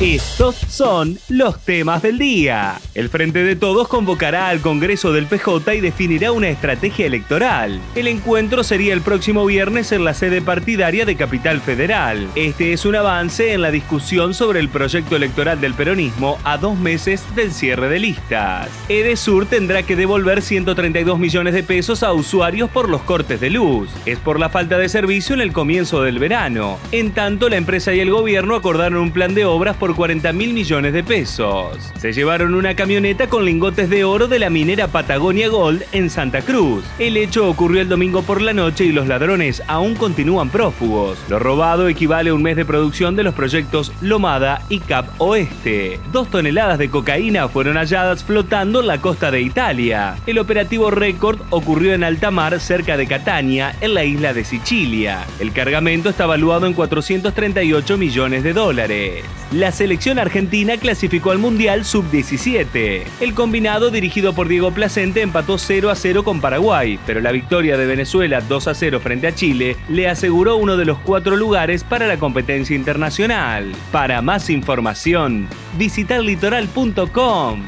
Estos son los temas del día. El Frente de Todos convocará al Congreso del PJ y definirá una estrategia electoral. El encuentro sería el próximo viernes en la sede partidaria de Capital Federal. Este es un avance en la discusión sobre el proyecto electoral del peronismo a dos meses del cierre de listas. Edesur tendrá que devolver 132 millones de pesos a usuarios por los cortes de luz. Es por la falta de servicio en el comienzo del verano. En tanto, la empresa y el gobierno acordaron un plan de obras por 40 mil millones de pesos. Se llevaron una camioneta con lingotes de oro de la minera Patagonia Gold en Santa Cruz. El hecho ocurrió el domingo por la noche y los ladrones aún continúan prófugos. Lo robado equivale a un mes de producción de los proyectos Lomada y Cap Oeste. Dos toneladas de cocaína fueron halladas flotando en la costa de Italia. El operativo récord ocurrió en alta mar cerca de Catania, en la isla de Sicilia. El cargamento está valuado en 438 millones de dólares. La selección argentina clasificó al Mundial Sub-17. El combinado dirigido por Diego Placente empató 0 a 0 con Paraguay, pero la victoria de Venezuela 2 a 0 frente a Chile le aseguró uno de los cuatro lugares para la competencia internacional. Para más información, visitar litoral.com.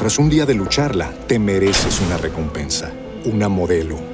Tras un día de lucharla, te mereces una recompensa, una modelo,